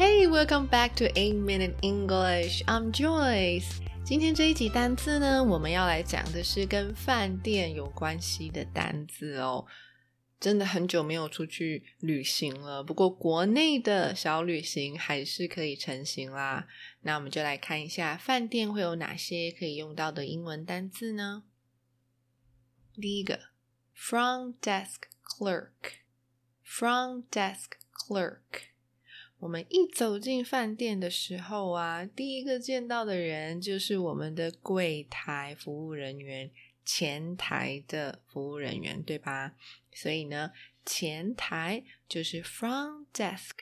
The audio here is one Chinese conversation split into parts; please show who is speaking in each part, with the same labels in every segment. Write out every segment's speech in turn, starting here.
Speaker 1: Hey, welcome back to 8 Minute English. I'm Joyce. 今天这一集单字呢，我们要来讲的是跟饭店有关系的单字哦。真的很久没有出去旅行了，不过国内的小旅行还是可以成型啦。那我们就来看一下饭店会有哪些可以用到的英文单字呢？第一个，front desk clerk，front desk clerk。我们一走进饭店的时候啊，第一个见到的人就是我们的柜台服务人员，前台的服务人员，对吧？所以呢，前台就是 front desk。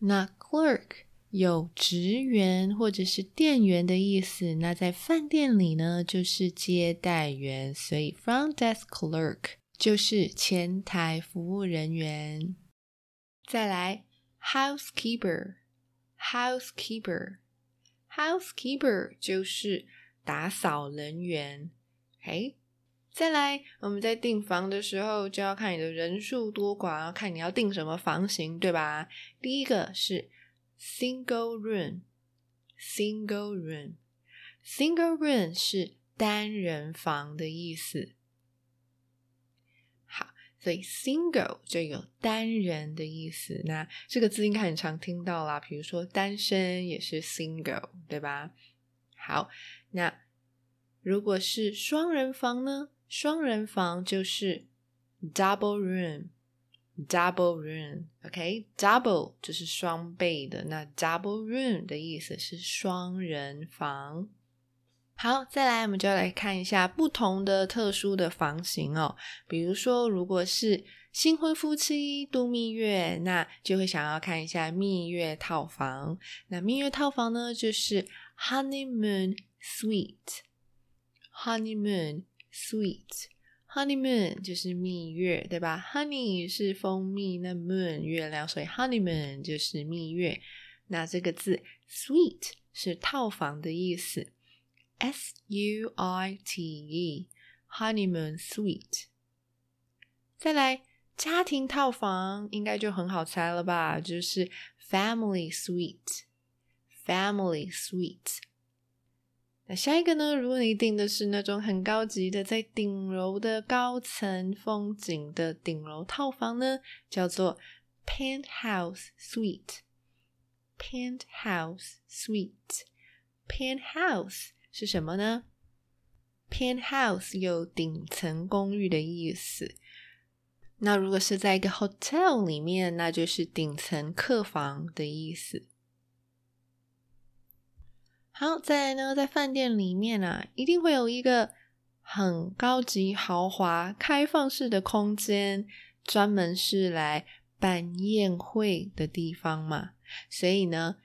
Speaker 1: 那 clerk 有职员或者是店员的意思，那在饭店里呢，就是接待员，所以 front desk clerk 就是前台服务人员。再来。Housekeeper, housekeeper, housekeeper 就是打扫人员。诶，再来，我们在订房的时候就要看你的人数多寡，要看你要订什么房型，对吧？第一个是 single room, single room, single room 是单人房的意思。所以 single 就有单人的意思，那这个字应该很常听到啦，比如说单身也是 single，对吧？好，那如果是双人房呢？双人房就是 double room，double room，OK，double 就是双倍的，那 double room 的意思是双人房。好，再来，我们就要来看一下不同的特殊的房型哦。比如说，如果是新婚夫妻度蜜月，那就会想要看一下蜜月套房。那蜜月套房呢，就是 honeymoon suite，honeymoon suite，honeymoon 就是蜜月，对吧？Honey 是蜂蜜，那 moon 月亮，所以 honeymoon 就是蜜月。那这个字 suite 是套房的意思。S U I T E，honeymoon suite。再来，家庭套房应该就很好猜了吧？就是 family suite，family suite。那下一个呢？如果你订的是那种很高级的，在顶楼的高层风景的顶楼套房呢，叫做 penthouse suite，penthouse suite，penthouse。 是什么呢？Penthouse 有顶层公寓的意思。那如果是在一个 hotel 里面，那就是顶层客房的意思。好，再来呢，在饭店里面啊，一定会有一个很高级、豪华、开放式的空间，专门是来办宴会的地方嘛。所以呢，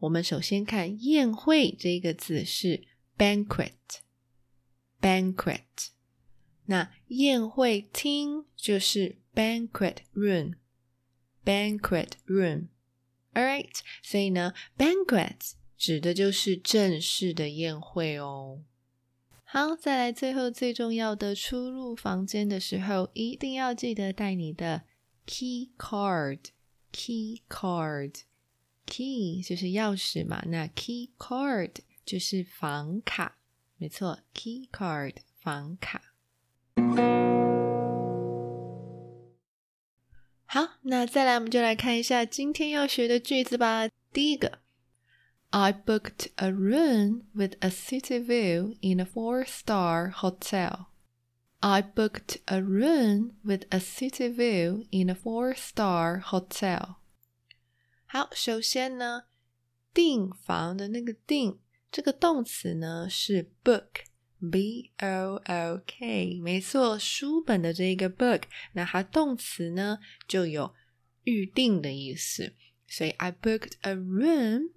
Speaker 1: 我们首先看宴会这个字是。banquet，banquet，那宴会厅就是 banquet room，banquet room，all right，所以呢，banquet 指的就是正式的宴会哦。好，再来最后最重要的，出入房间的时候一定要记得带你的 key card，key card，key 就是钥匙嘛，那 key card。就是房卡，没错，key card 房卡。好，那再来我们就来看一下今天要学的句子吧。第一个，I booked a room with a city view in a four-star hotel. I booked a room with a city view in a four-star hotel。好，首先呢，订房的那个订 这个动词呢是 book，b o o k，没错，书本的这个 book，那它动词呢就有预定的意思，所以 I booked a room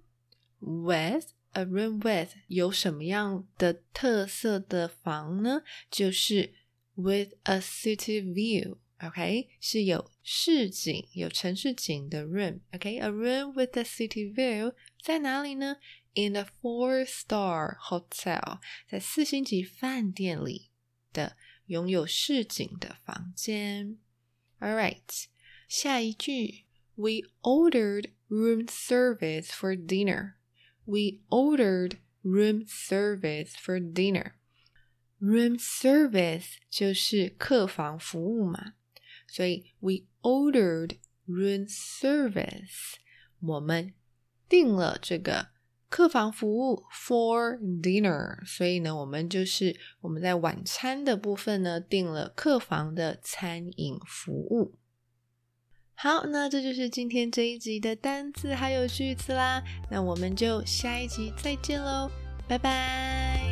Speaker 1: with a room with 有什么样的特色的房呢？就是。With a city view, OK，是有市景、有城市景的 room，OK，a、okay? room with a city view 在哪里呢 ？In a four-star hotel，在四星级饭店里的拥有市景的房间。All right，下一句，We ordered room service for dinner. We ordered room service for dinner. Room service 就是客房服务嘛，所以 we ordered room service，我们订了这个 客房服务 for dinner，所以呢，我们就是我们在晚餐的部分呢订了客房的餐饮服务。好，那这就是今天这一集的单字还有句子啦，那我们就下一集再见喽，拜拜。